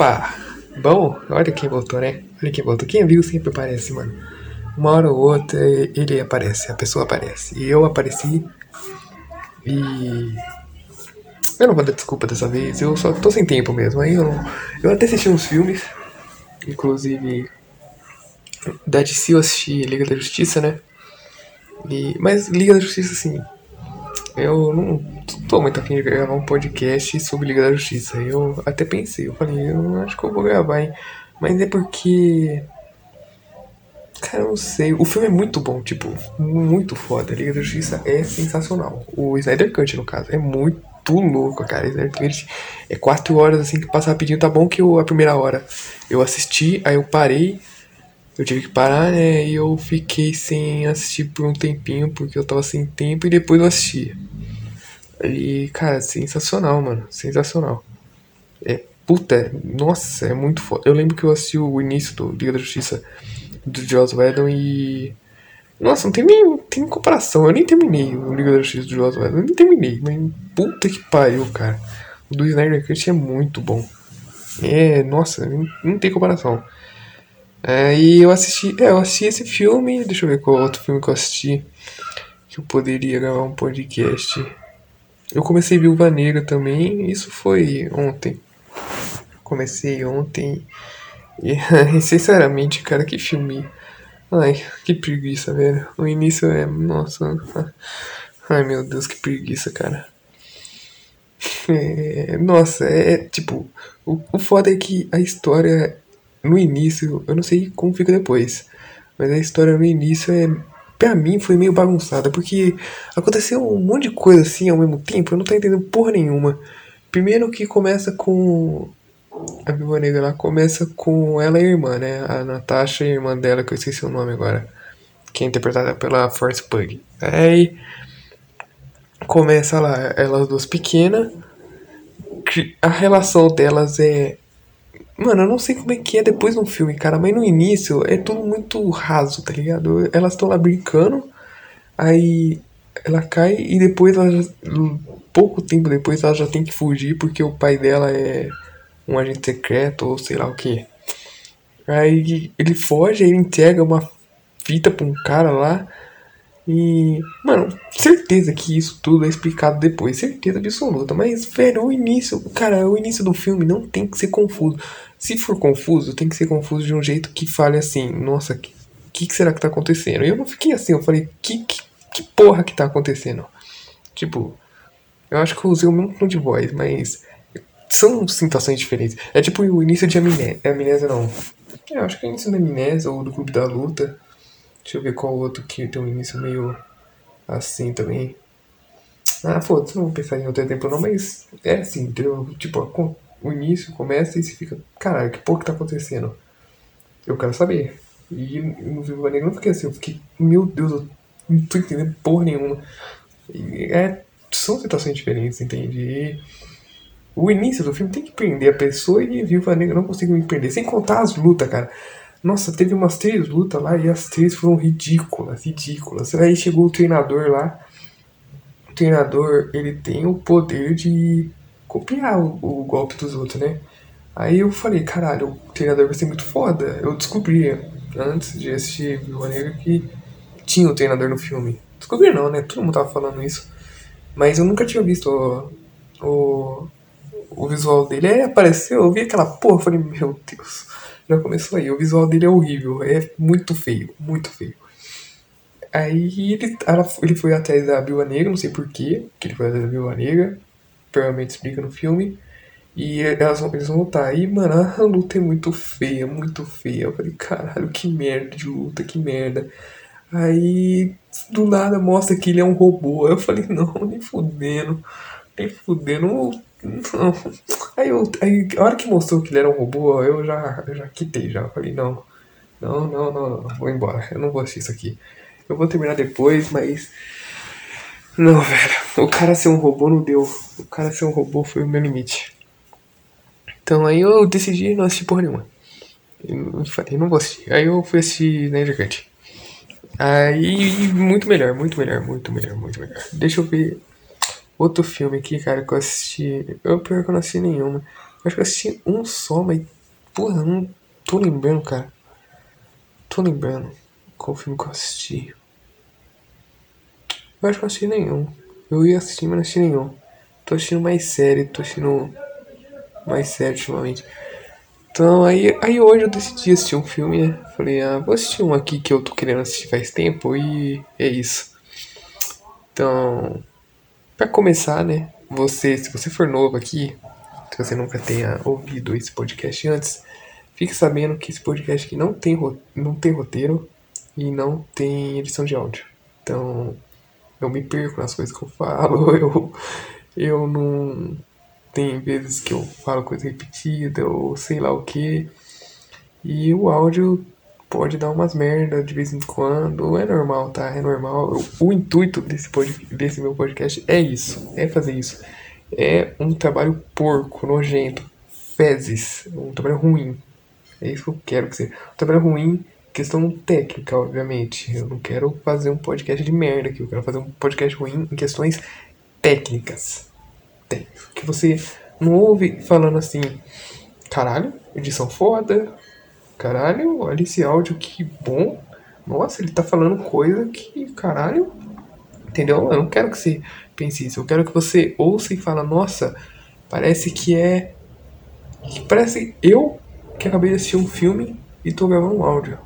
Opa! Bom, olha quem voltou, né? Olha quem voltou. Quem viu sempre aparece, mano. Uma hora ou outra ele aparece, a pessoa aparece. E eu apareci. E. Eu não vou dar desculpa dessa vez, eu só tô sem tempo mesmo. Aí eu. Eu até assisti uns filmes, inclusive. Da DC eu assisti Liga da Justiça, né? E, mas Liga da Justiça, assim. Eu não tô muito afim de gravar um podcast sobre Liga da Justiça. Eu até pensei, eu falei, eu acho que eu vou gravar, hein? Mas é porque. Cara, eu não sei. O filme é muito bom, tipo, muito foda. Liga da Justiça é sensacional. O Snyder Cut, no caso, é muito louco, cara. Snyder Cut é quatro horas assim que passa rapidinho. Tá bom que eu, a primeira hora eu assisti, aí eu parei. Eu tive que parar, né? E eu fiquei sem assistir por um tempinho, porque eu tava sem tempo, e depois eu assisti. E, cara, sensacional, mano. Sensacional. É, puta, nossa, é muito foda. Eu lembro que eu assisti o início do Liga da Justiça do Joss Whedon e. Nossa, não tem nem, tem comparação. Eu nem terminei o Liga da Justiça do Joss Whedon. Eu nem terminei, mas puta que pariu, cara. O do Snyder Cut é muito bom. É, nossa, não tem comparação. É, e eu assisti, é, eu assisti esse filme. Deixa eu ver qual outro filme que eu assisti. Que eu poderia gravar um podcast. Eu comecei Viúva Negra também, isso foi ontem. Comecei ontem e, sinceramente, cara, que filme. Ai, que preguiça, velho. O início é. Nossa. Ai, meu Deus, que preguiça, cara. É, nossa, é, é tipo. O, o foda é que a história no início. Eu não sei como fica depois. Mas a história no início é pra mim foi meio bagunçada, porque aconteceu um monte de coisa assim ao mesmo tempo, eu não tô entendendo porra nenhuma. Primeiro que começa com. A Viúva Negra lá começa com ela e a irmã, né? A Natasha e a irmã dela, que eu esqueci o nome agora. Que é interpretada pela Force Pug. Aí começa lá, elas duas pequenas. A relação delas é Mano, eu não sei como é que é depois no filme, cara, mas no início é tudo muito raso, tá ligado? Elas estão lá brincando, aí ela cai e depois ela já, pouco tempo depois ela já tem que fugir porque o pai dela é um agente secreto ou sei lá o que. Aí ele foge, ele entrega uma fita pra um cara lá e, mano, certeza que isso tudo é explicado depois, certeza absoluta. Mas, velho, o início, cara, o início do filme não tem que ser confuso. Se for confuso, tem que ser confuso de um jeito que fale assim, nossa, que, que será que tá acontecendo? E eu não fiquei assim, eu falei, que, que, que porra que tá acontecendo? Tipo, eu acho que eu usei o mesmo tom de voz, mas são situações diferentes. É tipo o início de Amnésia, Amnésia não. É, eu acho que é o início da Amnésia ou do Clube da Luta. Deixa eu ver qual outro que tem um início meio assim também. Ah, foda-se, não vou pensar em outro tempo não, mas é assim, entendeu? Tipo, o início começa e você fica, caralho, que porra que tá acontecendo? Eu quero saber. E no Viva Negra não fiquei assim, eu fiquei, meu Deus, eu não tô entendendo porra nenhuma. É, são situações diferentes, entende? E o início do filme tem que prender a pessoa e Viva Negra não conseguiu me prender. Sem contar as lutas, cara. Nossa, teve umas três lutas lá e as três foram ridículas, ridículas. Aí chegou o treinador lá. O treinador, ele tem o poder de copiar o, o golpe dos outros, né? Aí eu falei, caralho, o treinador vai ser muito foda. Eu descobri antes de assistir Viúva Negra que tinha o treinador no filme. Descobri não, né? Todo mundo tava falando isso. Mas eu nunca tinha visto o, o, o visual dele. Aí apareceu, eu vi aquela porra, falei, meu Deus já começou aí. O visual dele é horrível, é muito feio, muito feio. Aí ele, ele foi atrás da Viúva Negra, não sei porquê, que ele foi atrás da Viúva Negra, provavelmente explica no filme. E elas eles vão lutar. Aí, mano, a luta é muito feia, muito feia. Eu falei, caralho, que merda de luta, que merda. Aí, do nada, mostra que ele é um robô. Eu falei, não, nem fudendo, nem fudendo. Não. Aí, eu, aí a hora que mostrou que ele era um robô, eu já, eu já quitei já. falei, não, não, não, não, não, vou embora. Eu não vou assistir isso aqui. Eu vou terminar depois, mas. Não, velho. O cara ser um robô não deu. O cara ser um robô foi o meu limite. Então aí eu decidi não assistir porra nenhuma. Eu falei, não vou assistir. Aí eu fui assistir Snyder Cut. Aí, muito melhor, muito melhor, muito melhor, muito melhor. Deixa eu ver Outro filme aqui, cara, que eu assisti. Eu pior que eu não assisti nenhuma. acho que eu assisti um só, mas. Porra, não tô lembrando, cara. Tô lembrando qual filme que eu assisti. Eu acho que eu assisti nenhum. Eu ia assistir, mas não assisti nenhum. Tô assistindo mais série, tô assistindo mais série ultimamente. Então, aí, aí hoje eu decidi assistir um filme, né? Falei, ah, vou assistir um aqui que eu tô querendo assistir faz tempo e é isso. Então, para começar, né? Você, se você for novo aqui, se você nunca tenha ouvido esse podcast antes, fique sabendo que esse podcast aqui não tem, não tem roteiro e não tem edição de áudio. Então, eu me perco nas coisas que eu falo, eu, eu não. Tem vezes que eu falo coisa repetida ou sei lá o que. E o áudio pode dar umas merda de vez em quando, é normal, tá? É normal. O intuito desse, pod, desse meu podcast é isso, é fazer isso. É um trabalho porco, nojento, fezes, um trabalho ruim. É isso que eu quero que seja. Um trabalho ruim, questão técnica, obviamente. Eu não quero fazer um podcast de merda aqui, eu quero fazer um podcast ruim em questões técnicas. Que você não ouve falando assim, caralho, edição foda, Caralho, olha esse áudio que bom. Nossa, ele tá falando coisa que, caralho. Entendeu? Eu não quero que você pense isso. Eu quero que você ouça e fala, nossa, parece que é. Parece eu que acabei de assistir um filme e tô gravando um áudio.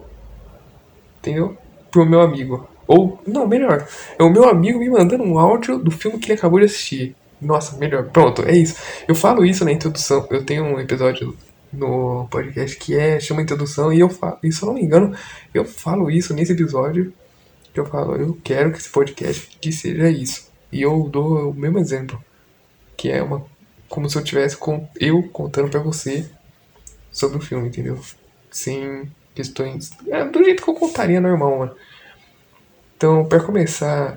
Entendeu? Pro meu amigo. Ou, não, melhor. É o meu amigo me mandando um áudio do filme que ele acabou de assistir. Nossa, melhor. Pronto, é isso. Eu falo isso na introdução. Eu tenho um episódio no podcast que é chama introdução e eu falo, e se eu não me engano, eu falo isso nesse episódio que eu falo, eu quero que esse podcast que seja isso. E eu dou o mesmo exemplo, que é uma como se eu tivesse com eu contando para você sobre o filme, entendeu? Sem questões, é, do jeito que eu contaria normal, mano. Então, para começar,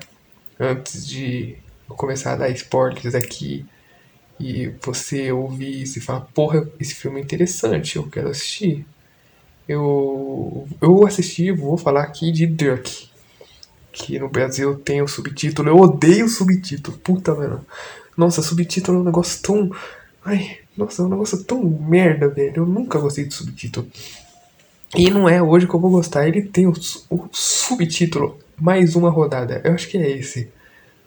antes de começar a dar spoilers aqui, e você ouvir isso e falar, porra, esse filme é interessante, eu quero assistir. Eu, eu assisti, vou falar aqui de Dirk, que no Brasil tem o subtítulo, eu odeio o subtítulo, puta, mano. Nossa, subtítulo é um negócio tão. Ai, nossa, é um negócio tão merda, velho. Eu nunca gostei de subtítulo. E não é hoje que eu vou gostar. Ele tem o, o subtítulo mais uma rodada. Eu acho que é esse.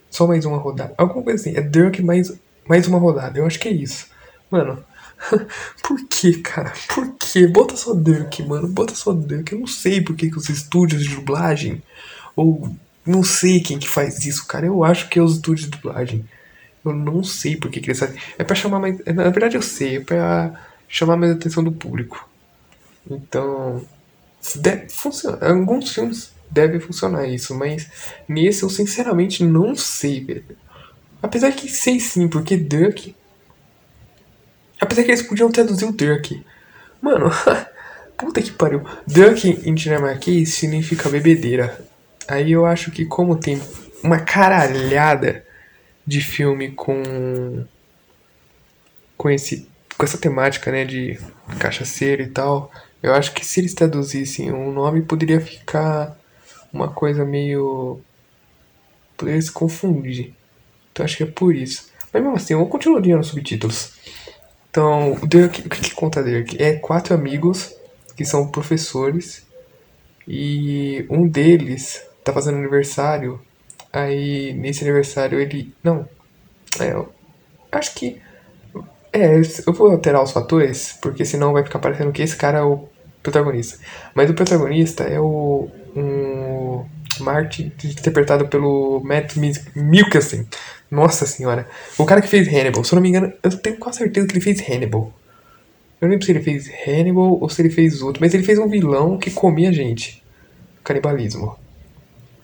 Só mais uma rodada. Alguma coisa assim. É Dirk mais mais uma rodada. Eu acho que é isso. Mano, por que, cara? Por que? Bota só Dirk, mano. Bota só Dirk. Eu não sei por que, que os estúdios de dublagem. Ou não sei quem que faz isso, cara. Eu acho que é os estúdios de dublagem. Eu não sei por que, que eles fazem. É pra chamar mais. Na verdade eu sei, é pra chamar mais a atenção do público. Então. Deve funcionar. Alguns filmes devem funcionar isso, mas nesse eu sinceramente não sei, velho. Apesar que sei sim, porque Duck. Apesar que eles podiam traduzir o Duck. Mano, puta que pariu. Duck em dinamarquês significa bebedeira. Aí eu acho que como tem uma caralhada de filme com. com esse. com essa temática, né, de cachaceiro e tal. Eu acho que se eles traduzissem o nome poderia ficar uma coisa meio. poderia se confundir. Então acho que é por isso. Mas mesmo assim, eu continuo lendo subtítulos. Então, o Dirk, o que, que conta Dirk? É quatro amigos que são professores e um deles tá fazendo aniversário. Aí nesse aniversário ele. Não. É, acho que. É, eu vou alterar os fatores, porque senão vai ficar parecendo que esse cara é o protagonista. Mas o protagonista é o. Um, Martin, interpretado pelo Matt Mikkelsen. Nossa senhora. O cara que fez Hannibal, se eu não me engano, eu tenho quase certeza que ele fez Hannibal. Eu não lembro se ele fez Hannibal ou se ele fez outro, mas ele fez um vilão que comia gente. Canibalismo.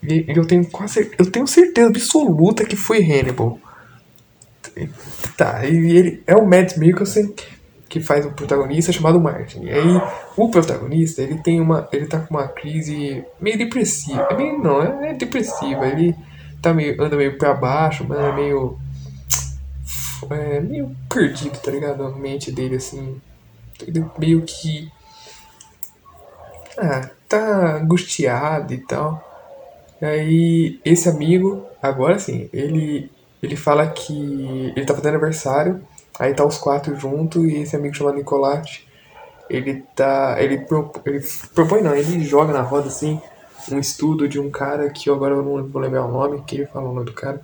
E eu tenho quase eu tenho certeza absoluta que foi Hannibal. Tá, e ele é o Matt Mikkelsen que faz o protagonista chamado Martin. E aí o protagonista, ele tem uma ele tá com uma crise meio depressiva. É meio não, é, é depressiva. Ele tá meio, anda meio pra baixo, mas é meio. É, meio perdido, tá ligado? A mente dele, assim. Meio que. Ah, tá angustiado e tal. E aí, esse amigo, agora sim, ele, ele fala que ele tá fazendo aniversário Aí tá os quatro juntos e esse amigo chamado Nicolás, ele tá. Ele, pro, ele propõe não, ele joga na roda assim um estudo de um cara que eu agora não vou lembrar o nome, que ele fala o nome do cara,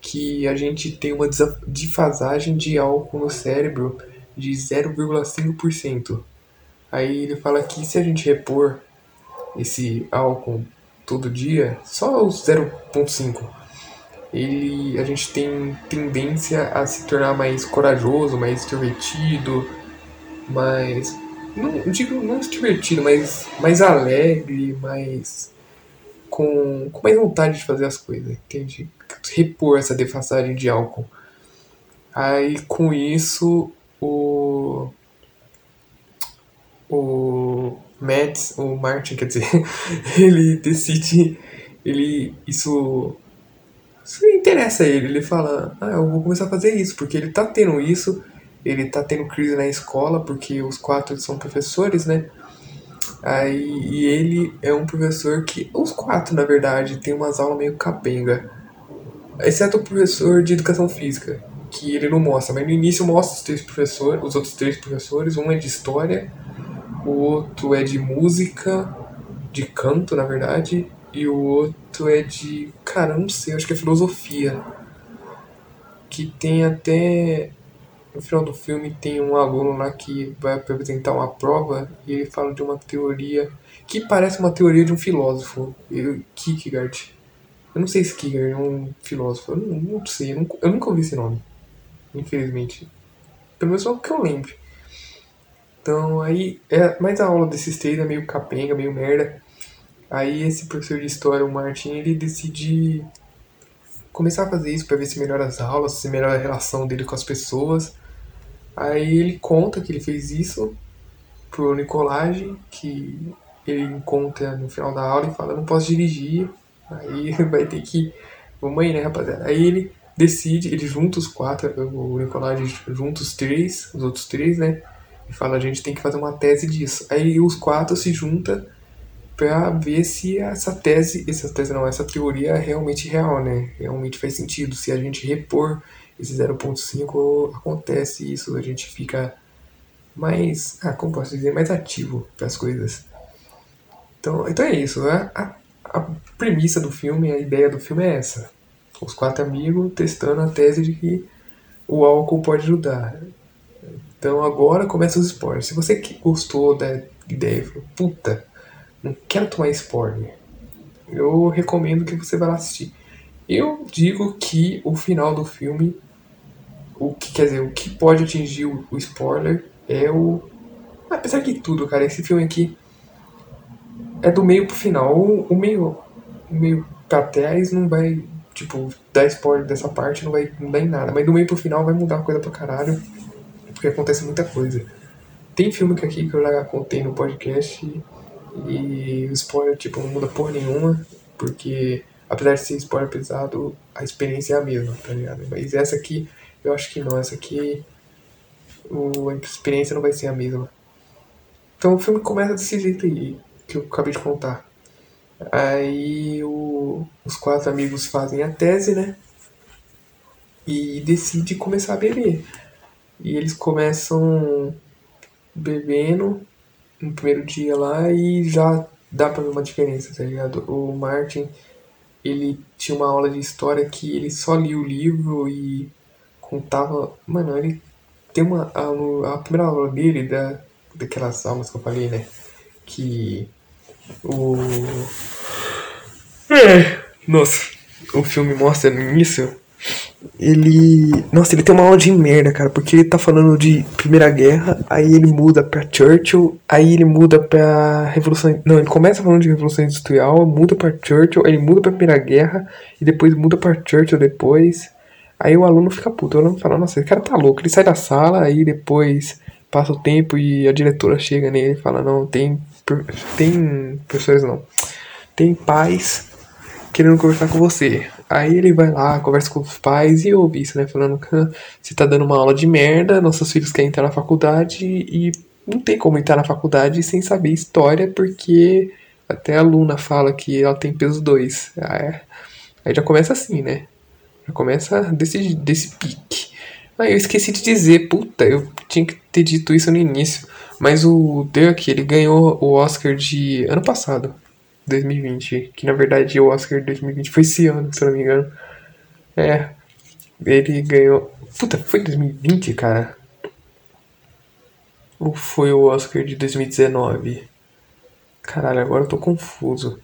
que a gente tem uma defasagem de álcool no cérebro de 0,5%. Aí ele fala que se a gente repor esse álcool todo dia, só os 0,5, ele a gente tem tendência a se tornar mais corajoso, mais extrovertido, mais não digo não extrovertido, mas mais alegre, mais com, com mais vontade de fazer as coisas, entende? Repor essa defasagem de álcool. Aí com isso o o Mads, o Martin, quer dizer, ele decide, ele isso isso interessa a ele, ele fala, ah, eu vou começar a fazer isso, porque ele tá tendo isso, ele tá tendo crise na escola, porque os quatro são professores, né? Aí, e ele é um professor que, os quatro na verdade, tem umas aulas meio capenga, exceto o professor de educação física, que ele não mostra, mas no início mostra os três professores, os outros três professores, um é de história, o outro é de música, de canto, na verdade, e o outro é de, cara, não sei, acho que é filosofia. Que tem até no final do filme tem um aluno lá que vai apresentar uma prova e ele fala de uma teoria que parece uma teoria de um filósofo, Kierkegaard. Eu não sei se Kierkegaard é um filósofo, eu não, não sei, eu nunca, eu nunca ouvi esse nome, infelizmente. Pelo menos é o que eu lembro. Então aí, é, mas a aula desses três é meio capenga, meio merda. Aí esse professor de história, o Martin, ele decide começar a fazer isso para ver se melhora as aulas, se melhora a relação dele com as pessoas. Aí ele conta que ele fez isso pro Nicolage, que ele encontra no final da aula e fala, não posso dirigir. Aí vai ter que. Vamos aí, né, rapaziada? Aí ele decide, ele junta os quatro, o Nicolage junta os três, os outros três, né? E fala, a gente tem que fazer uma tese disso. Aí os quatro se juntam para ver se essa tese, essa tese não, essa teoria é realmente real, né? Realmente faz sentido. Se a gente repor esse 0.5 acontece isso, a gente fica mais, ah, como posso dizer, mais ativo para as coisas. Então, então é isso, né? a, a premissa do filme, a ideia do filme é essa. Os quatro amigos testando a tese de que o álcool pode ajudar. Então agora começa os spoilers. Se você gostou da ideia e falou, puta, não quero tomar spoiler, eu recomendo que você vá lá assistir. Eu digo que o final do filme o que quer dizer, o que pode atingir o, o spoiler é o. Apesar de tudo, cara, esse filme aqui é do meio pro final. O, o meio. O meio pra trás não vai. Tipo, dar spoiler dessa parte não vai mudar em nada. Mas do meio pro final vai mudar coisa pra caralho. Porque acontece muita coisa. Tem filme que aqui que eu já contei no podcast e, o spoiler, tipo, não muda porra nenhuma. Porque apesar de ser spoiler pesado, a experiência é a mesma, tá ligado? Mas essa aqui eu acho que não, essa aqui o, a experiência não vai ser a mesma. Então o filme começa desse jeito aí, que eu acabei de contar. Aí o, os quatro amigos fazem a tese, né? E decidem começar a beber. E eles começam bebendo no primeiro dia lá e já dá pra ver uma diferença, tá ligado? O Martin, ele tinha uma aula de história que ele só lia o livro e contava. Mano, ele tem uma. A, a primeira aula dele, da, daquelas aulas que eu falei, né? Que. O. É, nossa, o filme mostra no início. Ele. Nossa, ele tem uma aula de merda, cara, porque ele tá falando de Primeira Guerra, aí ele muda pra Churchill, aí ele muda pra Revolução. Não, ele começa falando de Revolução Industrial, muda pra Churchill, ele muda pra Primeira Guerra, e depois muda pra Churchill depois. Aí o aluno fica puto, o aluno fala, nossa, esse cara tá louco. Ele sai da sala, aí depois passa o tempo e a diretora chega nele e fala, não, tem. Tem. Professores não. Tem pais querendo conversar com você. Aí ele vai lá, conversa com os pais e ouve isso, né? Falando que você tá dando uma aula de merda, nossos filhos querem entrar na faculdade e não tem como entrar na faculdade sem saber história, porque até a aluna fala que ela tem peso 2. Aí já começa assim, né? Já começa desse, desse pique. Ah, eu esqueci de dizer, puta, eu tinha que ter dito isso no início. Mas o Duck, ele ganhou o Oscar de ano passado, 2020. Que na verdade o Oscar de 2020 foi esse ano, se eu não me engano. É, ele ganhou. Puta, foi 2020, cara? Ou foi o Oscar de 2019? Caralho, agora eu tô confuso.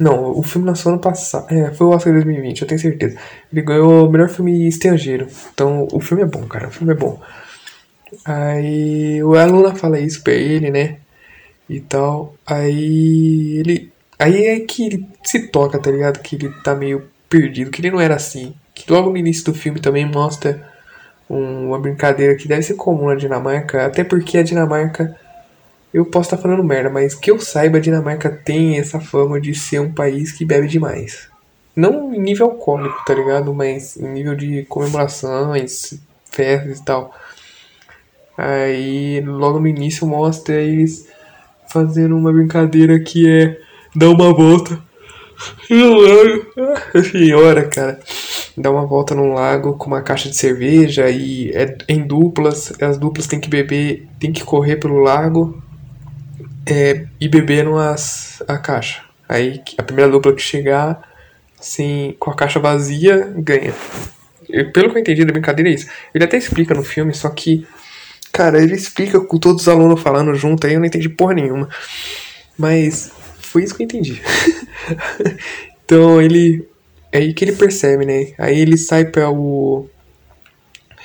Não, o filme lançou ano passado. É, foi o Oscar de 2020, eu tenho certeza. Ele ganhou o melhor filme estrangeiro. Então, o filme é bom, cara. O filme é bom. Aí o Aluna fala isso pra ele, né? E tal. Aí ele. Aí é que ele se toca, tá ligado? Que ele tá meio perdido, que ele não era assim. Que logo no início do filme também mostra um, uma brincadeira que deve ser comum na Dinamarca, até porque a Dinamarca eu posso estar tá falando merda, mas que eu saiba, a Dinamarca tem essa fama de ser um país que bebe demais. Não em nível alcoólico, tá ligado? Mas em nível de comemorações, festas e tal. Aí, logo no início, mostra eles fazendo uma brincadeira que é dar uma volta no lago. Senhora, cara. Dar uma volta num lago com uma caixa de cerveja e é em duplas. As duplas têm que beber, tem que correr pelo lago é, e beberam as, a caixa. Aí a primeira dupla que chegar assim, com a caixa vazia ganha. Pelo que eu entendi da brincadeira é isso. Ele até explica no filme, só que, cara, ele explica com todos os alunos falando junto aí, eu não entendi porra nenhuma. Mas foi isso que eu entendi. então ele. É aí que ele percebe, né? Aí ele sai para o.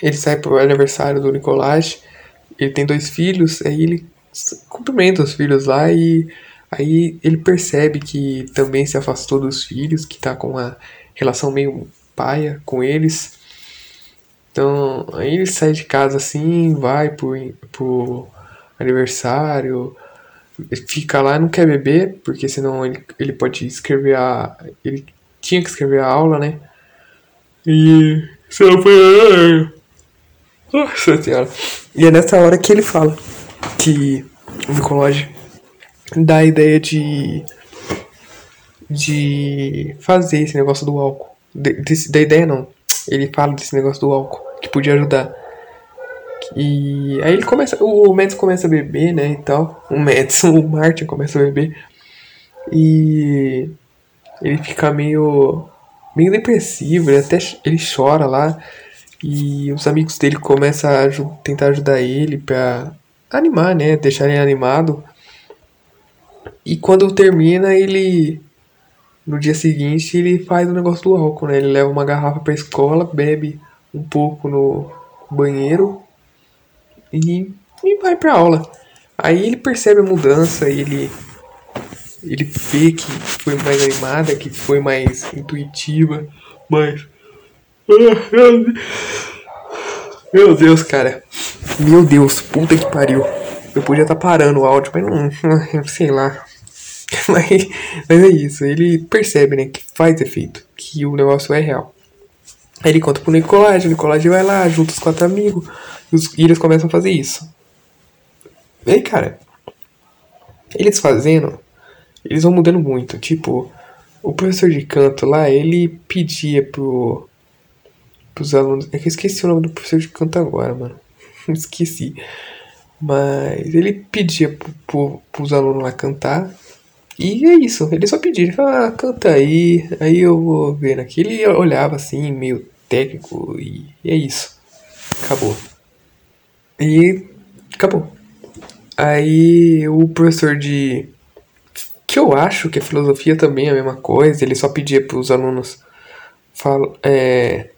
Ele sai pro aniversário do Nicolás. Ele tem dois filhos, aí ele cumprimenta os filhos lá e aí ele percebe que também se afastou dos filhos, que tá com uma relação meio paia com eles. Então, aí ele sai de casa assim, vai pro, pro aniversário, fica lá não quer beber, porque senão ele, ele pode escrever a. Ele tinha que escrever a aula, né? E. Nossa senhora. E é nessa hora que ele fala que o Micológio dá a ideia de de fazer esse negócio do álcool. De, desse, da ideia não. Ele fala desse negócio do álcool, que podia ajudar. E aí ele começa. O Mads começa a beber, né? E tal. O Mads, o Martin começa a beber. E ele fica meio. meio depressivo, ele até ele chora lá. E os amigos dele começam a tentar ajudar ele pra animar, né? Deixar ele animado. E quando termina, ele. No dia seguinte, ele faz o negócio do álcool, né? Ele leva uma garrafa pra escola, bebe um pouco no banheiro e, e vai pra aula. Aí ele percebe a mudança ele. Ele vê que foi mais animada, que foi mais intuitiva, mas. Meu Deus, cara. Meu Deus, puta que pariu. Eu podia estar tá parando o áudio, mas não. Sei lá. Mas, mas é isso. Ele percebe, né, que faz efeito. Que o negócio é real. Aí ele conta pro Nicolás, o Nicolás vai lá, junto os quatro amigos. E eles começam a fazer isso. E aí, cara. Eles fazendo. Eles vão mudando muito. Tipo, o professor de canto lá, ele pedia pro pros alunos. É que eu esqueci o nome do professor de canto agora, mano. esqueci. Mas ele pedia pro, pro, pros alunos lá cantar. E é isso, ele só pedia, ele falava, ah, canta aí, aí eu vou vendo aqui. Ele olhava assim, meio técnico, e, é isso. Acabou. E acabou. Aí o professor de. Que eu acho que a filosofia também é a mesma coisa, ele só pedia para os alunos fala, é,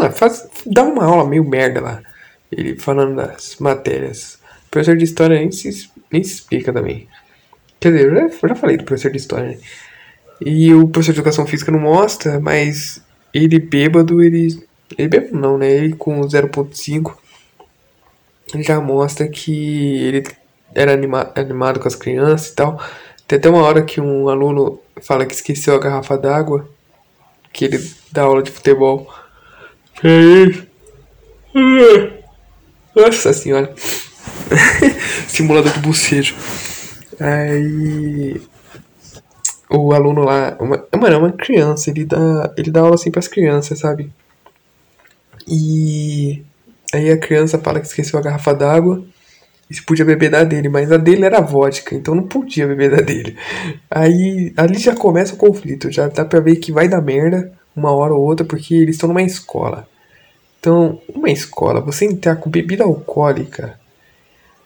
ah, faz, dá uma aula meio merda lá. Ele falando das matérias. O professor de história nem se, nem se explica também. Quer dizer, eu já, eu já falei do professor de história, né? E o professor de educação física não mostra, mas ele bêbado, ele. Ele bêbado não, né? Ele com 0.5 ele já mostra que ele era anima, animado com as crianças e tal. Tem até uma hora que um aluno fala que esqueceu a garrafa d'água, que ele dá aula de futebol. Que isso? Nossa senhora. Simulador de bocejo. Aí. O aluno lá. Uma, mano, é uma criança. Ele dá, ele dá aula assim pras crianças, sabe? E. Aí a criança fala que esqueceu a garrafa d'água e se podia beber da dele, mas a dele era vodka, então não podia beber da dele. Aí ali já começa o conflito, já dá pra ver que vai dar merda uma hora ou outra, porque eles estão numa escola. Então, uma escola, você entrar com bebida alcoólica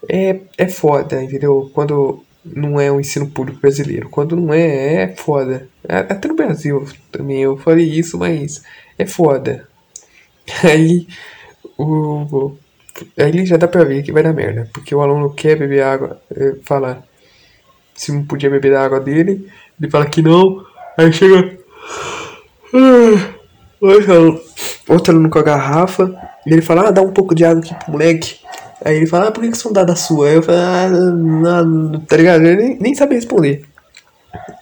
é, é foda, entendeu? Quando não é um ensino público brasileiro. Quando não é, é foda. Até no Brasil também eu falei isso, mas é foda. Aí o. Aí já dá pra ver que vai dar merda. Porque o aluno quer beber água, é, fala se não podia beber da água dele, ele fala que não, aí chega. Outro aluno com a garrafa, e ele fala, ah, dá um pouco de água aqui pro moleque. Aí ele fala, ah, por que, que são dadas sua? Aí eu falo, ah, não, tá ligado? Ele nem, nem sabe responder.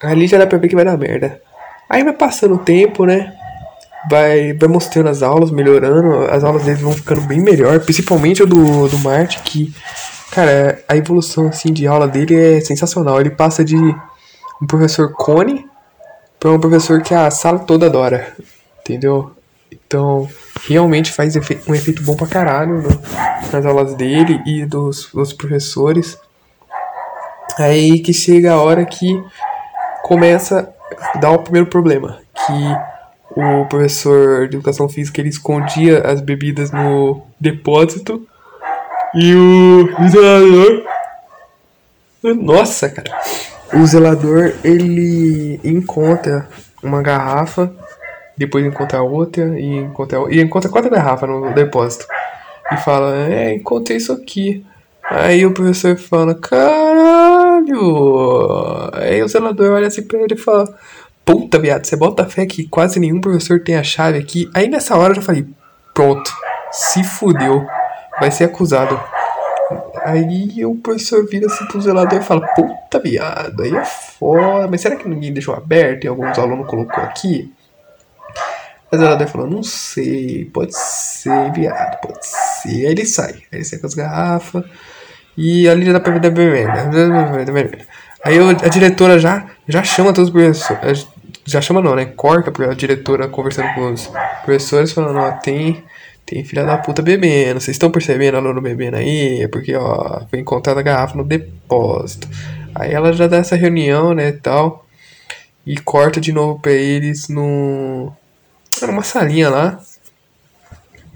Ali já dá pra ver que vai dar merda. Aí vai passando o tempo, né? Vai, vai mostrando as aulas, melhorando. As aulas dele vão ficando bem melhor. Principalmente o do, do Marte, que, cara, a evolução assim, de aula dele é sensacional. Ele passa de um professor cone para um professor que a sala toda adora. Entendeu? Então, realmente faz um efeito bom pra caralho no, nas aulas dele e dos, dos professores. Aí que chega a hora que começa a dar o primeiro problema, que o professor de educação física ele escondia as bebidas no depósito e o zelador nossa, cara. O zelador ele encontra uma garrafa depois encontra outra e encontra, e encontra quatro garrafas no depósito. E fala, é, encontrei isso aqui. Aí o professor fala, caralho! Aí o zelador olha assim pra ele e fala, puta viado, você bota fé que quase nenhum professor tem a chave aqui. Aí nessa hora eu já falei, pronto, se fudeu, vai ser acusado. Aí o professor vira assim pro zelador e fala, puta viado, aí é foda, mas será que ninguém deixou aberto e alguns alunos colocou aqui? Mas ela até falou, não sei, pode ser, viado, pode ser. Aí ele sai, aí ele sai com as garrafas. E pra ver da vermelha. Aí a diretora já, já chama todos os professores. Já chama não, né? Corta a diretora conversando com os professores, falando, ó, tem, tem filha da puta bebendo. Vocês estão percebendo aluno bebendo aí? É porque, ó, foi encontrada a garrafa no depósito. Aí ela já dá essa reunião, né, e tal. E corta de novo pra eles no era uma salinha lá.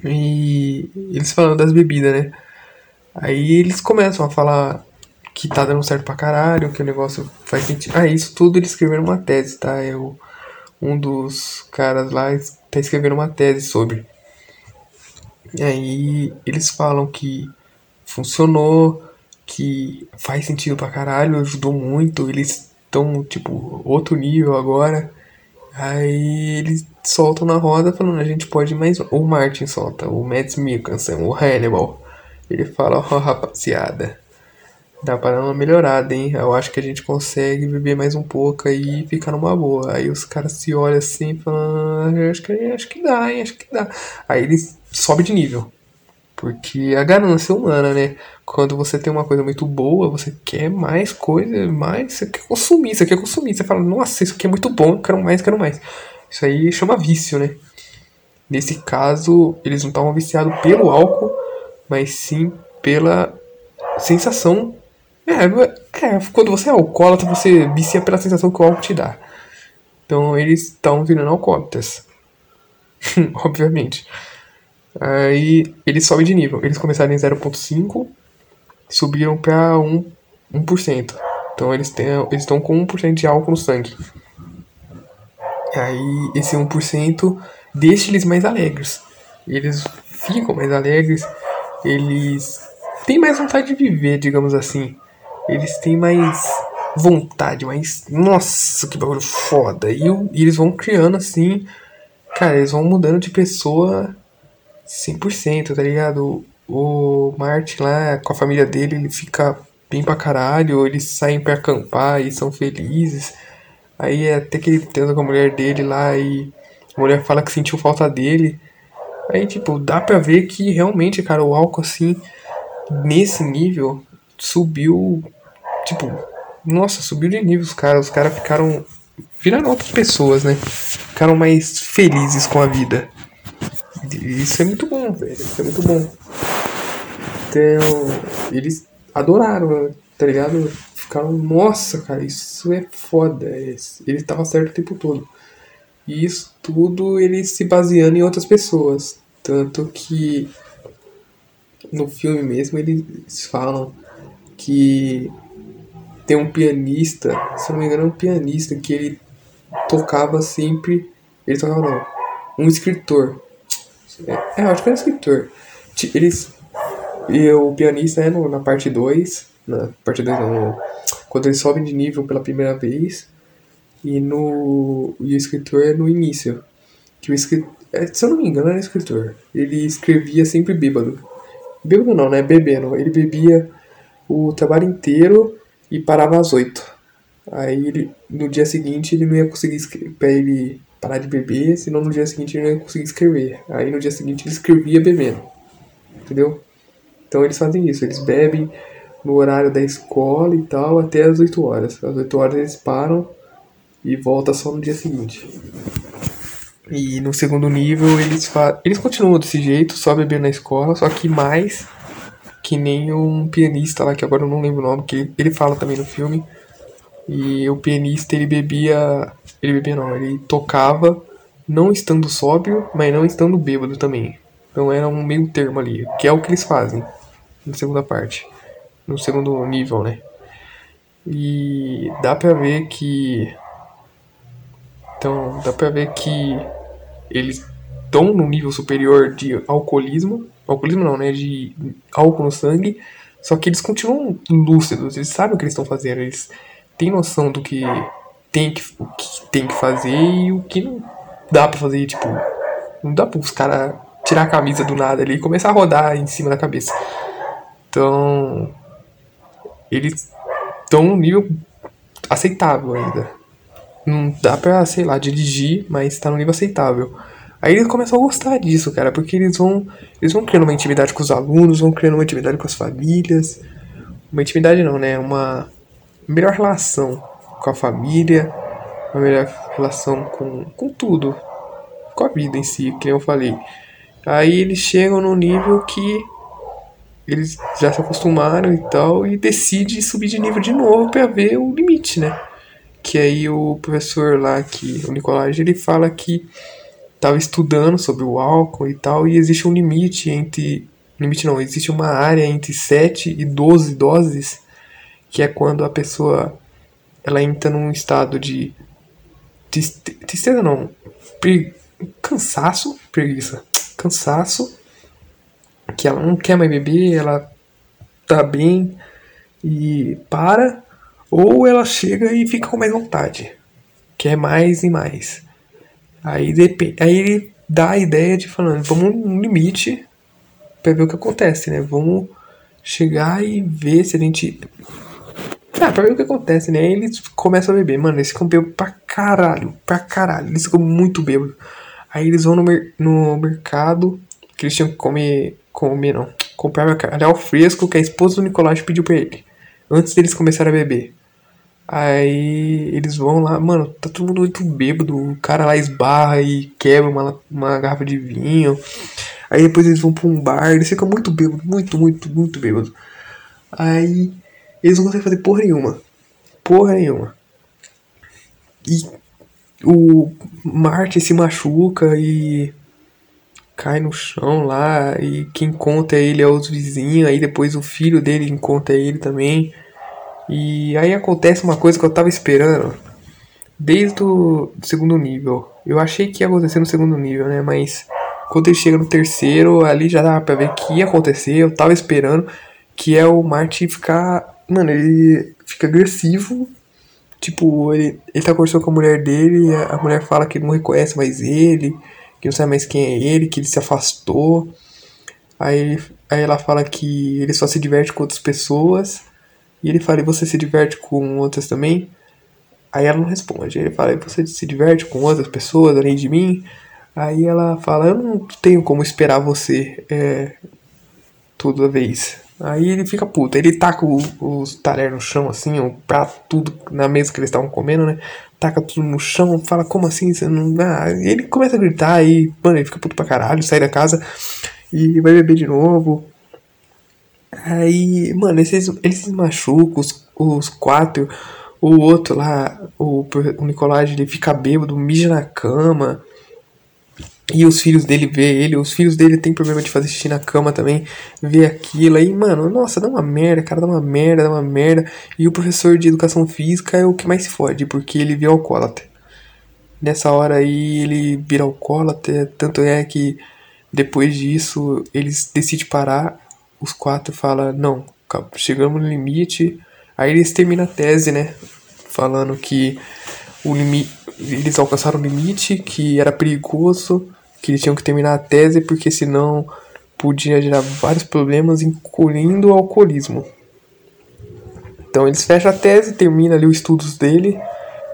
E eles falando das bebidas, né? Aí eles começam a falar que tá dando certo pra caralho, que o negócio faz sentido. Ah, isso tudo eles escreveram uma tese, tá? Eu, um dos caras lá tá escrevendo uma tese sobre. E aí eles falam que funcionou, que faz sentido pra caralho, ajudou muito, eles estão, tipo, outro nível agora. Aí eles soltam na roda falando, a gente pode mais. O Martin solta, o Mads Mikkelsen, o Hannibal. Ele fala, ó oh, rapaziada, dá pra dar uma melhorada, hein? Eu acho que a gente consegue viver mais um pouco aí e ficar numa boa. Aí os caras se olham assim falam, ah, acho que, acho que dá, hein? Acho que dá. Aí eles sobem de nível. Porque a ganância humana, né? Quando você tem uma coisa muito boa, você quer mais coisa, mais, você quer consumir, você quer consumir. Você fala, nossa, isso aqui é muito bom, quero mais, quero mais. Isso aí chama vício, né? Nesse caso, eles não estavam viciados pelo álcool, mas sim pela sensação. É, é, quando você é alcoólatra, você vicia pela sensação que o álcool te dá. Então eles estão virando alcoólatras. Obviamente. Aí eles sobem de nível. Eles começaram em 0.5, subiram para 1%. 1%. Então eles estão com 1% de álcool no sangue. Aí esse 1% deixa eles mais alegres. Eles ficam mais alegres, eles têm mais vontade de viver, digamos assim. Eles têm mais vontade, mais. Nossa, que bagulho foda! E, e eles vão criando assim. Cara, eles vão mudando de pessoa 100%, tá ligado? O Martin lá, com a família dele, ele fica bem pra caralho, eles saem pra acampar e são felizes. Aí até que ele tenta com a mulher dele lá e a mulher fala que sentiu falta dele. Aí, tipo, dá pra ver que realmente, cara, o álcool, assim, nesse nível, subiu. Tipo, nossa, subiu de nível os caras. Os caras ficaram. Viraram outras pessoas, né? Ficaram mais felizes com a vida. Isso é muito bom, velho. Isso é muito bom. Então, eles adoraram, tá ligado? Ficaram, nossa, cara, isso é foda. Ele tava certo o tempo todo. E isso tudo ele se baseando em outras pessoas. Tanto que no filme mesmo eles falam que tem um pianista, se não me engano, é um pianista que ele tocava sempre. Ele tocava não, um escritor. É, acho que era um escritor. E o pianista é no, na parte 2. Na parte 2 não, no, quando eles sobem de nível pela primeira vez. E no. E o escritor é no início. Que o escritor. É, se eu não me engano, era escritor. Ele escrevia sempre bêbado. Bêbado não, né? Bebendo. Ele bebia o trabalho inteiro e parava às 8. Aí ele, no dia seguinte ele não ia conseguir escrever, ele parar de beber, senão no dia seguinte ele não ia conseguir escrever. Aí no dia seguinte ele escrevia bebendo. Entendeu? Então eles fazem isso, eles bebem no horário da escola e tal até as 8 horas. Às 8 horas eles param e volta só no dia seguinte. E no segundo nível eles fa eles continuam desse jeito, só bebendo na escola, só que mais que nem um pianista lá, que agora eu não lembro o nome, que ele fala também no filme. E o pianista ele bebia. Ele bebia não, ele tocava não estando sóbrio, mas não estando bêbado também. Então era um meio termo ali, que é o que eles fazem na segunda parte. No segundo nível, né? E dá pra ver que. Então, dá pra ver que eles estão no nível superior de alcoolismo. Alcoolismo não, né? De álcool no sangue. Só que eles continuam lúcidos, eles sabem o que eles estão fazendo, eles têm noção do que tem que, o que tem que fazer e o que não dá pra fazer, tipo, não dá para os caras tirar a camisa do nada ali e começar a rodar em cima da cabeça. Então, eles estão num nível aceitável ainda. Não dá pra, sei lá, dirigir, mas tá num nível aceitável. Aí eles começam a gostar disso, cara, porque eles vão, eles vão criando uma intimidade com os alunos, vão criando uma intimidade com as famílias. Uma intimidade não, né? Uma melhor relação com a família, uma melhor relação com, com tudo, com a vida em si, que eu falei. Aí eles chegam no nível que eles já se acostumaram e tal, e decidem subir de nível de novo para ver o limite, né? Que aí o professor lá, que, o Nicolás, ele fala que estava estudando sobre o álcool e tal, e existe um limite entre. Limite não, existe uma área entre 7 e 12 doses, que é quando a pessoa ela entra num estado de. Tristeza não. Cansaço, preguiça. Cansaço, que ela não quer mais beber, ela tá bem e para, ou ela chega e fica com mais vontade, quer mais e mais. Aí, depende, aí ele dá a ideia de falando, vamos um limite para ver o que acontece, né? Vamos chegar e ver se a gente. Ah, pra ver o que acontece, né? Aí eles começam a beber. Mano, eles ficam bêbados pra caralho. Pra caralho. Eles ficam muito bêbados. Aí eles vão no, mer no mercado. Que eles tinham que comer. Comer não. Comprar bacalhau fresco que a esposa do Nicolás pediu pra ele. Antes deles começarem a beber. Aí eles vão lá, mano, tá todo mundo muito bêbado. O cara lá esbarra e quebra uma, uma garrafa de vinho. Aí depois eles vão pra um bar, eles ficam muito bêbados, muito, muito, muito bêbados. Aí eles não conseguem fazer porra nenhuma. Porra nenhuma. E o Martin se machuca e cai no chão lá. E quem conta ele é os vizinhos. Aí depois o filho dele encontra ele também. E aí acontece uma coisa que eu tava esperando desde o segundo nível. Eu achei que ia acontecer no segundo nível, né? Mas quando ele chega no terceiro, ali já dava pra ver que ia acontecer. Eu tava esperando que é o Martin ficar. Mano, ele fica agressivo. Tipo, ele, ele tá conversando com a mulher dele. A mulher fala que não reconhece mais ele, que não sabe mais quem é ele, que ele se afastou. Aí, aí ela fala que ele só se diverte com outras pessoas. E ele fala, e você se diverte com outras também? Aí ela não responde. Ele fala, e você se diverte com outras pessoas além de mim? Aí ela fala, eu não tenho como esperar você é, toda vez. Aí ele fica puto. Ele taca os talheres no chão, assim, o prato, tudo na mesa que eles estavam comendo, né? Taca tudo no chão, fala, como assim? Você não. Ah, e ele começa a gritar e, mano, ele fica puto pra caralho, sai da casa e vai beber de novo. Aí, mano, esses, eles se machucam, os, os quatro. O outro lá, o, o Nicolás, ele fica bêbado, mija na cama. E os filhos dele vê ele, os filhos dele tem problema de fazer xixi na cama também, vê aquilo aí, mano, nossa, dá uma merda, cara, dá uma merda, dá uma merda. E o professor de educação física é o que mais se fode, porque ele vê alcoólatra. Nessa hora aí ele vira alcoólatra, tanto é que depois disso eles decidem parar, os quatro falam, não, chegamos no limite. Aí eles terminam a tese, né? Falando que o limite, eles alcançaram o limite, que era perigoso, que eles tinham que terminar a tese porque senão podia gerar vários problemas, incluindo o alcoolismo. Então eles fecham a tese, termina ali os estudos dele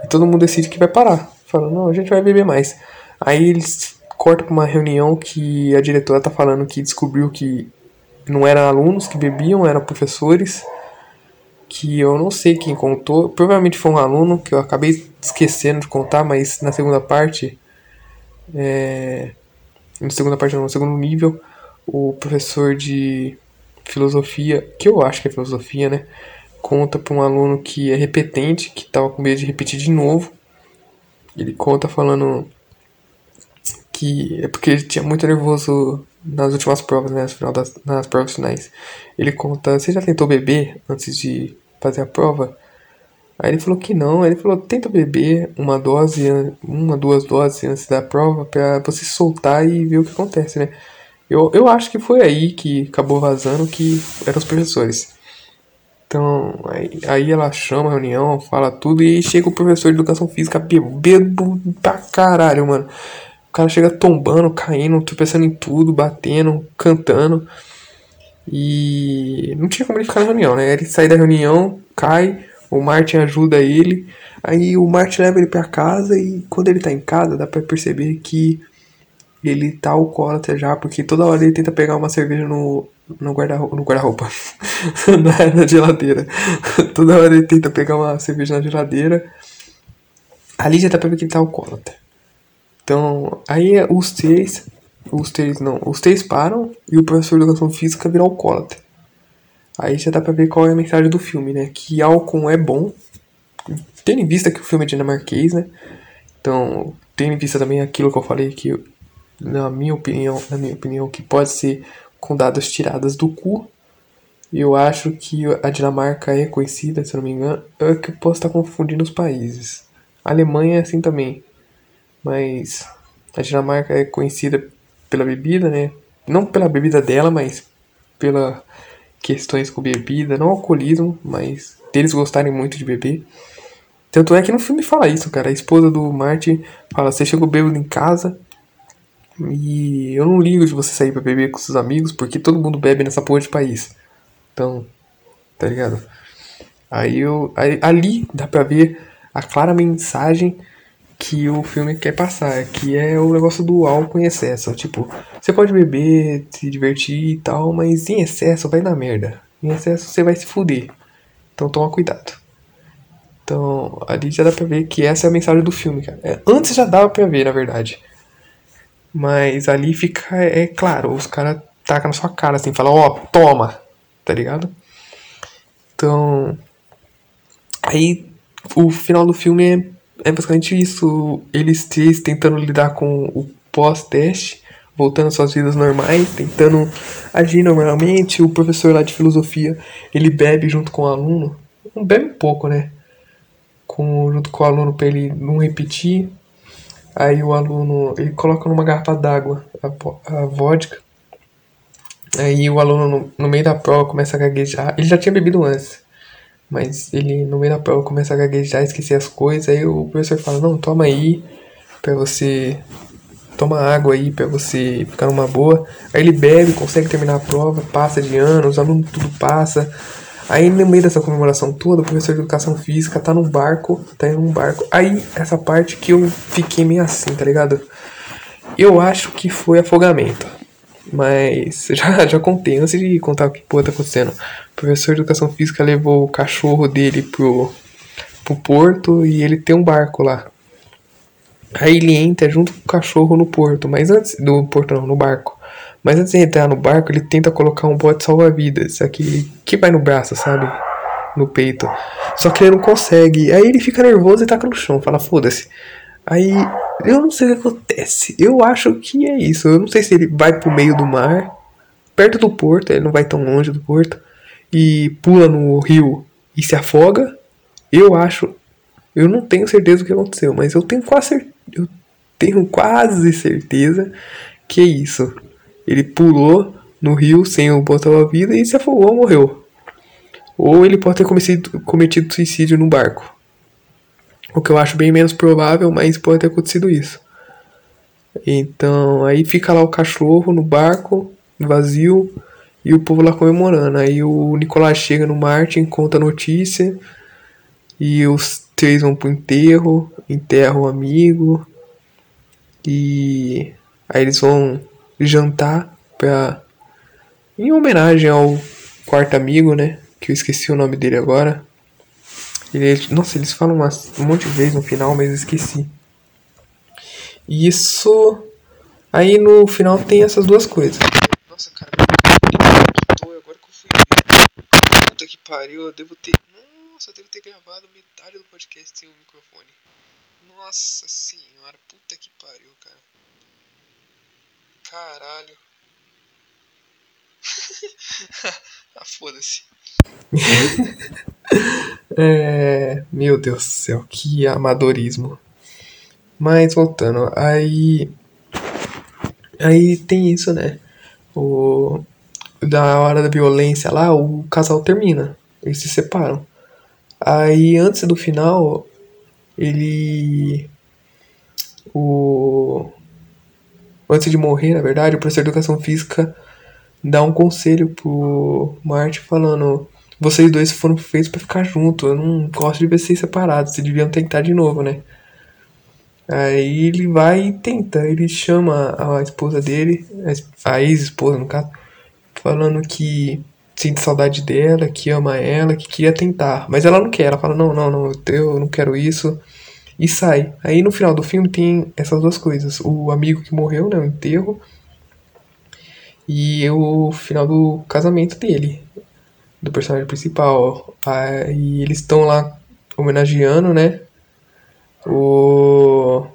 e todo mundo decide que vai parar. Fala, não, a gente vai beber mais. Aí eles cortam para uma reunião que a diretora tá falando que descobriu que não eram alunos que bebiam, eram professores. Que eu não sei quem contou. Provavelmente foi um aluno que eu acabei esquecendo de contar, mas na segunda parte é, na segunda parte, no segundo nível, o professor de filosofia, que eu acho que é filosofia, né? Conta para um aluno que é repetente, que estava com medo de repetir de novo. Ele conta falando que é porque ele tinha muito nervoso nas últimas provas, né? Final das, nas provas finais. Ele conta: Você já tentou beber antes de fazer a prova? Aí ele falou que não, aí ele falou, tenta beber uma dose, uma, duas doses antes da prova para você soltar e ver o que acontece, né? Eu, eu acho que foi aí que acabou vazando que eram os professores. Então, aí, aí ela chama a reunião, fala tudo e chega o professor de educação física bebendo pra caralho, mano. O cara chega tombando, caindo, tropeçando em tudo, batendo, cantando. E não tinha como ele ficar na reunião, né? Ele sai da reunião, cai, o Martin ajuda ele. Aí o Martin leva ele para casa e quando ele tá em casa dá para perceber que ele tá alcoólatra já, porque toda hora ele tenta pegar uma cerveja no, no guarda-roupa, no guarda na, na geladeira. toda hora ele tenta pegar uma cerveja na geladeira. Ali já dá pra ver que ele tá alcoólatra. Então, aí os três, os três não, os três param e o professor de educação física vira alcoólatra. Aí já dá pra ver qual é a mensagem do filme, né? Que álcool é bom, tendo em vista que o filme é dinamarquês, né? Então, tendo em vista também aquilo que eu falei que, na minha opinião, na minha opinião, que pode ser com dados tiradas do cu. Eu acho que a Dinamarca é conhecida, se eu não me engano, é que eu posso estar confundindo os países. A Alemanha é assim também, mas a Dinamarca é conhecida pela bebida, né? Não pela bebida dela, mas pela questões com bebida, não alcoolismo, mas deles gostarem muito de beber. Tanto é que no filme fala isso, cara. A esposa do Martin fala: Você chegou bêbado em casa e eu não ligo de você sair pra beber com seus amigos porque todo mundo bebe nessa porra de país. Então, tá ligado? Aí eu. Aí, ali dá pra ver a clara mensagem que o filme quer passar, que é o negócio do álcool em excesso. Tipo, você pode beber, se divertir e tal, mas em excesso vai dar merda. Em excesso você vai se fuder. Então toma cuidado. Então, ali já dá pra ver que essa é a mensagem do filme, cara. É, antes já dava pra ver, na verdade. Mas ali fica, é claro, os caras tacam na sua cara assim, falam, ó, oh, toma, tá ligado? Então. Aí o final do filme é é basicamente isso. Eles três tentando lidar com o pós-teste, voltando às suas vidas normais, tentando agir normalmente. O professor lá de filosofia, ele bebe junto com o aluno. Bebe pouco, né? Com, junto com o aluno para ele não repetir. Aí o aluno, ele coloca numa garrafa d'água a, a vodka. Aí o aluno, no, no meio da prova, começa a gaguejar. Ele já tinha bebido antes. Mas ele, no meio da prova, começa a gaguejar, esquecer as coisas. Aí o professor fala: Não, toma aí, pra você. Toma água aí pra você ficar numa boa. Aí ele bebe, consegue terminar a prova, passa de ano, os alunos tudo passa. Aí no meio dessa comemoração toda, o professor de educação física tá num barco, tá em um barco. Aí essa parte que eu fiquei meio assim, tá ligado? Eu acho que foi afogamento. Mas já, já contei, antes de contar o que pô, tá acontecendo. O professor de educação física levou o cachorro dele pro, pro porto e ele tem um barco lá. Aí ele entra junto com o cachorro no porto, mas antes. Do porto não, no barco. Mas antes de entrar no barco, ele tenta colocar um bote salva-vidas, aquele que vai no braço, sabe? No peito. Só que ele não consegue. Aí ele fica nervoso e taca no chão, fala, foda-se. Aí eu não sei o que acontece. Eu acho que é isso. Eu não sei se ele vai pro meio do mar, perto do porto, ele não vai tão longe do porto, e pula no rio e se afoga. Eu acho. Eu não tenho certeza do que aconteceu, mas eu tenho quase, eu tenho quase certeza que é isso. Ele pulou no rio sem o botão a vida e se afogou morreu. Ou ele pode ter cometido, cometido suicídio no barco. O que eu acho bem menos provável, mas pode ter acontecido isso. Então, aí fica lá o cachorro no barco, vazio, e o povo lá comemorando. Aí o Nicolás chega no Martin, conta a notícia, e os três vão pro enterro, enterram o amigo, e aí eles vão jantar pra. em homenagem ao quarto amigo, né? Que eu esqueci o nome dele agora. Ele, nossa, eles falam uma, um monte de vezes no final, mas eu esqueci. Isso. Aí no final tem essas duas coisas. Nossa, cara, agora que eu fui ver. Puta que pariu, eu devo ter. Nossa, eu devo ter gravado metade do podcast sem o microfone. Nossa senhora, puta que pariu, cara. Caralho. ah, foda-se. é, meu Deus do céu, que amadorismo. Mas voltando, aí. Aí tem isso, né? O, da hora da violência lá, o casal termina. Eles se separam. Aí antes do final, ele. O. Antes de morrer, na verdade, o professor de educação física dá um conselho pro Marte falando: vocês dois foram feitos para ficar juntos, eu não gosto de ver vocês separados, vocês deviam tentar de novo, né? Aí ele vai e tenta, ele chama a esposa dele, a ex-esposa no caso, falando que sente saudade dela, que ama ela, que queria tentar. Mas ela não quer, ela fala, não, não, não, eu não quero isso. E sai. Aí no final do filme tem essas duas coisas. O amigo que morreu, né? O enterro e o final do casamento dele, do personagem principal. Aí eles estão lá homenageando, né? O.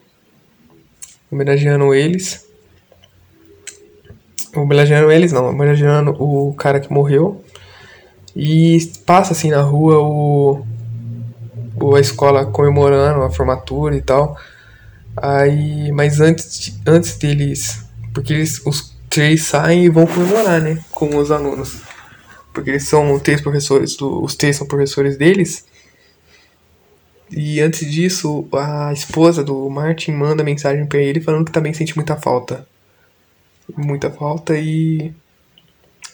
Homenageando eles. Homenageando eles, não, homenageando o cara que morreu. E passa assim na rua o. o a escola comemorando a formatura e tal. Aí, mas antes, antes deles. Porque eles, os três saem e vão comemorar, né? Com os alunos. Porque eles são três professores, os três são professores deles. E antes disso, a esposa do Martin manda mensagem para ele falando que também sente muita falta. Muita falta e.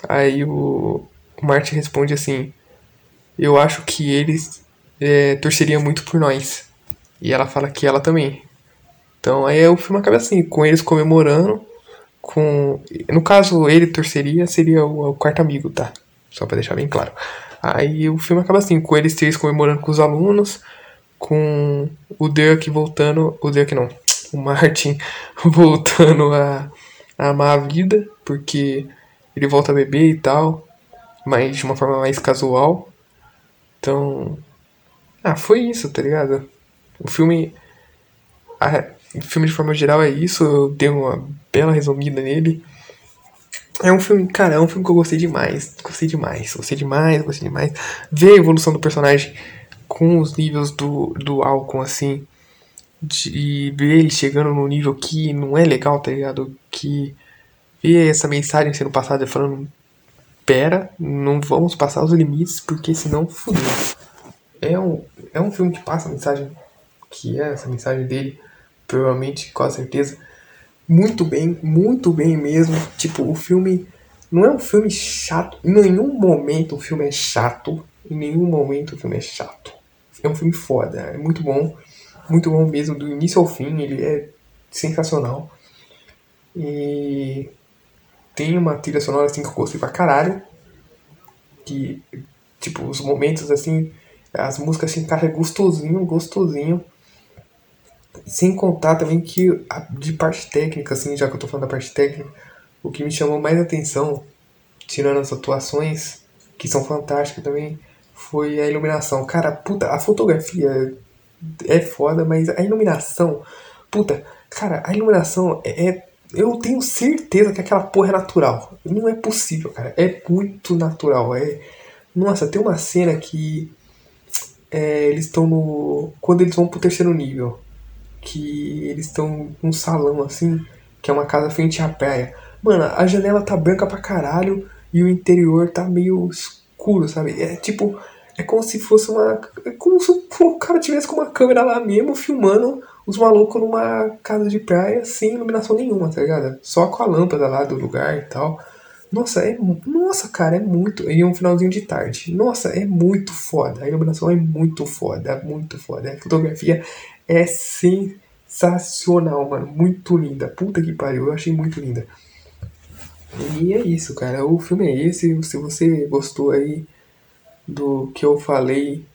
Aí o, Martin responde assim: Eu acho que eles é, torceriam muito por nós. E ela fala que ela também. Então aí o filme acaba assim, com eles comemorando com. No caso, ele torceria, seria o, o quarto amigo, tá? Só pra deixar bem claro. Aí o filme acaba assim, com eles três comemorando com os alunos, com o Dirk voltando. O Dirk não, o Martin voltando a, a amar a vida, porque ele volta a beber e tal, mas de uma forma mais casual. Então. Ah, foi isso, tá ligado? O filme. A, o filme de forma geral é isso, eu dei uma bela resumida nele. É um filme, cara, é um filme que eu gostei demais. Gostei demais, gostei demais, gostei demais. Ver a evolução do personagem com os níveis do, do álcool, assim. De ver ele chegando num nível que não é legal, tá ligado? Que ver essa mensagem sendo passada falando: Pera, não vamos passar os limites, porque senão fudeu. É um, é um filme que passa a mensagem, que é essa mensagem dele provavelmente, com certeza, muito bem, muito bem mesmo. Tipo, o filme não é um filme chato. Em nenhum momento o filme é chato. Em nenhum momento o filme é chato. É um filme foda, é muito bom. Muito bom mesmo, do início ao fim, ele é sensacional. E tem uma trilha sonora assim que eu gostei pra caralho. Que, tipo, os momentos assim, as músicas se encaixam gostosinho, gostosinho. Sem contar também que de parte técnica, assim, já que eu tô falando da parte técnica, o que me chamou mais atenção, tirando as atuações, que são fantásticas também, foi a iluminação. Cara, puta, a fotografia é foda, mas a iluminação, puta, cara, a iluminação é, é eu tenho certeza que aquela porra é natural. Não é possível, cara. É muito natural. É... Nossa, tem uma cena que é, eles estão no. Quando eles vão pro terceiro nível. Que eles estão num salão assim, que é uma casa frente à praia. Mano, a janela tá branca pra caralho e o interior tá meio escuro, sabe? É tipo. É como se fosse uma. É como se o cara tivesse com uma câmera lá mesmo filmando os malucos numa casa de praia sem iluminação nenhuma, tá ligado? Só com a lâmpada lá do lugar e tal. Nossa, é. Nossa, cara, é muito. E um finalzinho de tarde. Nossa, é muito foda. A iluminação é muito foda. Muito foda. A fotografia é sensacional, mano. Muito linda. Puta que pariu. Eu achei muito linda. E é isso, cara. O filme é esse. Se você gostou aí do que eu falei.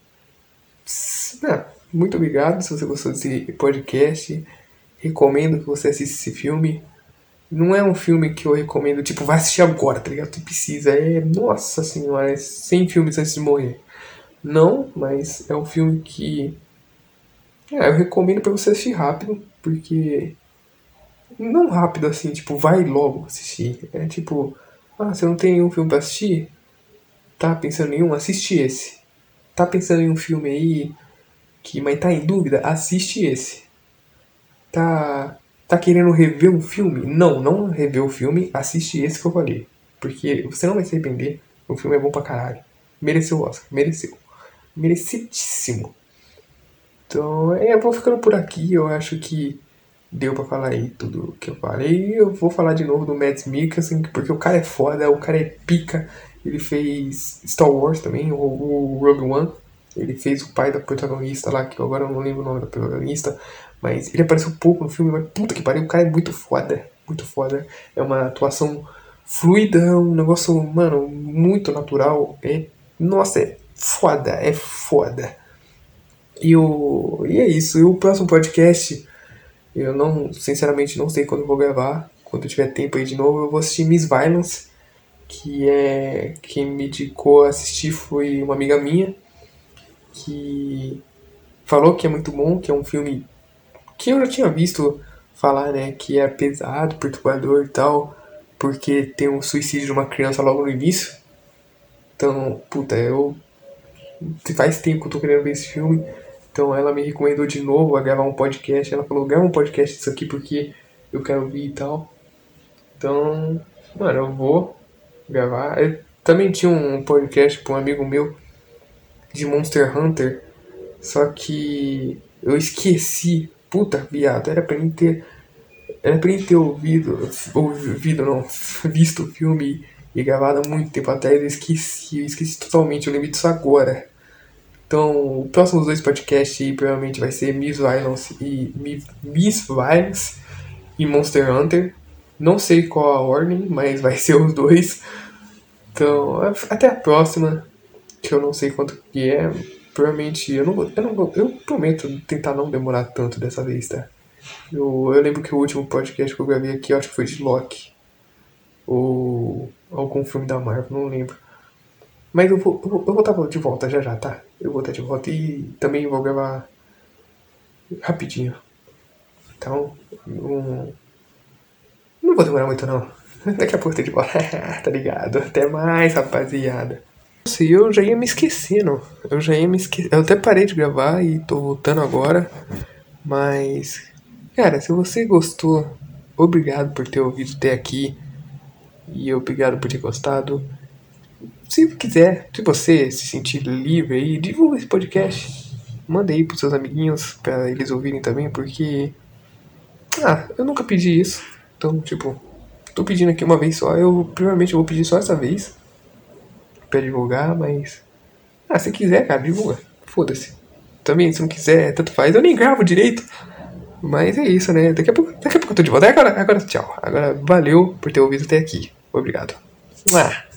Ah, muito obrigado se você gostou desse podcast. Recomendo que você assista esse filme. Não é um filme que eu recomendo, tipo, vai assistir agora, tá ligado? Tu precisa. É, nossa senhora, é 100 filmes antes de morrer. Não, mas é um filme que. É, eu recomendo para você assistir rápido, porque. Não rápido assim, tipo, vai logo assistir. É tipo, ah, você não tem nenhum filme pra assistir? Tá pensando em um? Assiste esse. Tá pensando em um filme aí que mas tá em dúvida, assiste esse. Tá tá querendo rever um filme? Não, não rever o filme, assiste esse que eu falei. Porque você não vai se arrepender. O filme é bom pra caralho. Mereceu o Oscar, mereceu. Merecidíssimo. Então, é, eu vou ficando por aqui. Eu acho que deu pra falar aí tudo que eu falei. Eu vou falar de novo do Mads Mikkelsen, porque o cara é foda, o cara é pica. Ele fez Star Wars também, o, o Rogue One. Ele fez o pai da protagonista lá, que eu agora não lembro o nome da protagonista, mas ele apareceu pouco no filme, mas puta que pariu, o cara é muito foda, muito foda. É uma atuação fluida, um negócio, mano, muito natural. É, nossa, é foda, é foda. E, o, e é isso, e o próximo podcast, eu não, sinceramente, não sei quando eu vou gravar. Quando eu tiver tempo aí de novo, eu vou assistir Miss Violence, que é quem me indicou a assistir foi uma amiga minha que falou que é muito bom, que é um filme que eu já tinha visto falar, né, que é pesado, perturbador e tal, porque tem um suicídio de uma criança logo no início. Então, puta, eu faz tempo que eu tô querendo ver esse filme. Então ela me recomendou de novo a gravar um podcast. Ela falou, grava um podcast disso aqui porque eu quero ouvir e tal. Então, mano, eu vou gravar. Eu também tinha um podcast com um amigo meu de Monster Hunter, só que eu esqueci. Puta, viado, era pra mim ter. Era pra mim ter ouvido. Ouvido, não. Visto o filme e gravado há muito tempo atrás. Eu esqueci, eu esqueci totalmente. Eu lembro disso agora. Então, os próximos dois podcasts provavelmente vai ser Miss Violence e Miss Violence e Monster Hunter. Não sei qual a ordem, mas vai ser os dois. Então, até a próxima que eu não sei quanto que é. Provavelmente eu não. Eu, não eu prometo tentar não demorar tanto dessa vez, tá? Eu, eu lembro que o último podcast que eu gravei aqui, eu acho que foi de Loki. Ou algum filme da Marvel, não lembro. Mas eu vou, eu vou, eu vou estar de volta já já, tá? Eu vou estar de volta e também vou gravar rapidinho. Então, não, não vou demorar muito não. Daqui a pouco tô de volta, tá ligado? Até mais, rapaziada. Nossa, eu já ia me esquecendo. Eu já ia me esquecendo. Eu até parei de gravar e tô voltando agora. Mas, cara, se você gostou, obrigado por ter ouvido até aqui. E obrigado por ter gostado. Se quiser, se você se sentir livre aí, divulga esse podcast. Manda aí pros seus amiguinhos para eles ouvirem também, porque. Ah, eu nunca pedi isso. Então, tipo, tô pedindo aqui uma vez só. Eu provavelmente vou pedir só essa vez pra divulgar, mas. Ah, se quiser, cara, divulga. Foda-se. Também, se não quiser, tanto faz. Eu nem gravo direito. Mas é isso, né? Daqui a pouco, daqui a pouco eu tô de volta. Agora, agora tchau. Agora, valeu por ter ouvido até aqui. Obrigado. Ah.